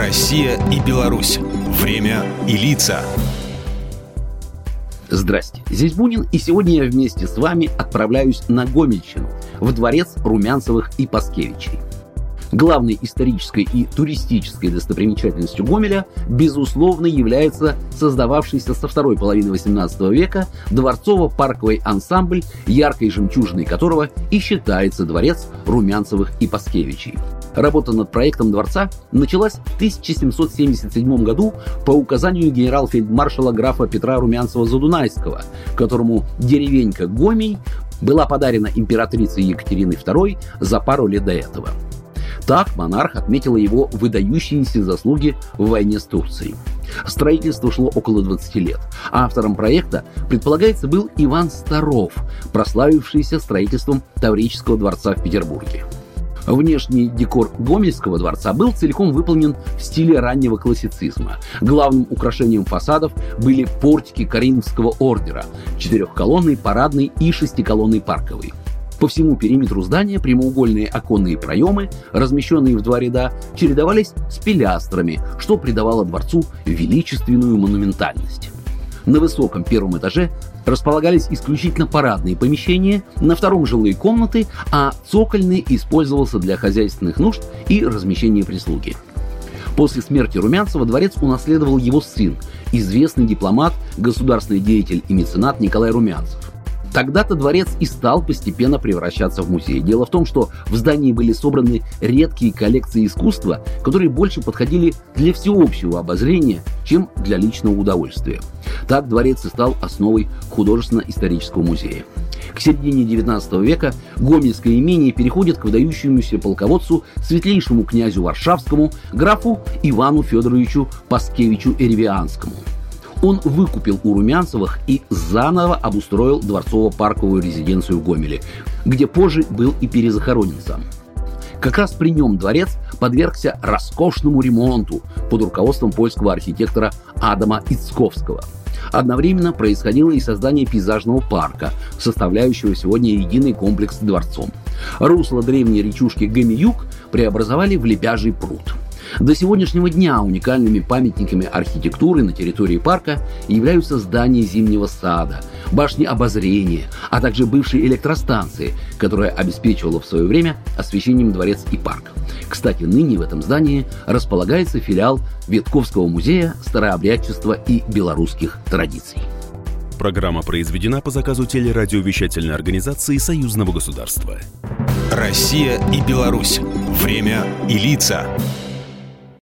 Россия и Беларусь. Время и лица. Здрасте, здесь Бунин, и сегодня я вместе с вами отправляюсь на Гомельщину, в дворец Румянцевых и Паскевичей. Главной исторической и туристической достопримечательностью Гомеля, безусловно, является создававшийся со второй половины XVIII века дворцово-парковый ансамбль, яркой жемчужиной которого и считается дворец Румянцевых и Паскевичей. Работа над проектом дворца началась в 1777 году по указанию генерал-фельдмаршала графа Петра Румянцева-Задунайского, которому деревенька Гомей была подарена императрицей Екатериной II за пару лет до этого – так монарх отметила его выдающиеся заслуги в войне с Турцией. Строительство шло около 20 лет. Автором проекта, предполагается, был Иван Старов, прославившийся строительством Таврического дворца в Петербурге. Внешний декор Гомельского дворца был целиком выполнен в стиле раннего классицизма. Главным украшением фасадов были портики Каримского ордера, четырехколонный, парадный и шестиколонный парковый. По всему периметру здания прямоугольные оконные проемы, размещенные в два ряда, чередовались с пилястрами, что придавало дворцу величественную монументальность. На высоком первом этаже располагались исключительно парадные помещения, на втором жилые комнаты, а цокольный использовался для хозяйственных нужд и размещения прислуги. После смерти Румянцева дворец унаследовал его сын, известный дипломат, государственный деятель и меценат Николай Румянцев. Тогда-то дворец и стал постепенно превращаться в музей. Дело в том, что в здании были собраны редкие коллекции искусства, которые больше подходили для всеобщего обозрения, чем для личного удовольствия. Так дворец и стал основой художественно-исторического музея. К середине XIX века Гомельское имение переходит к выдающемуся полководцу, светлейшему князю Варшавскому, графу Ивану Федоровичу Паскевичу Эревианскому – он выкупил у Румянцевых и заново обустроил дворцово-парковую резиденцию в Гомеле, где позже был и перезахоронен сам. Как раз при нем дворец подвергся роскошному ремонту под руководством польского архитектора Адама Ицковского. Одновременно происходило и создание пейзажного парка, составляющего сегодня единый комплекс с дворцом. Русло древней речушки Гамиюк преобразовали в лепяжий пруд – до сегодняшнего дня уникальными памятниками архитектуры на территории парка являются здания Зимнего сада, башни обозрения, а также бывшие электростанции, которая обеспечивала в свое время освещением дворец и парк. Кстати, ныне в этом здании располагается филиал Ветковского музея старообрядчества и белорусских традиций. Программа произведена по заказу телерадиовещательной организации Союзного государства. Россия и Беларусь. Время и лица.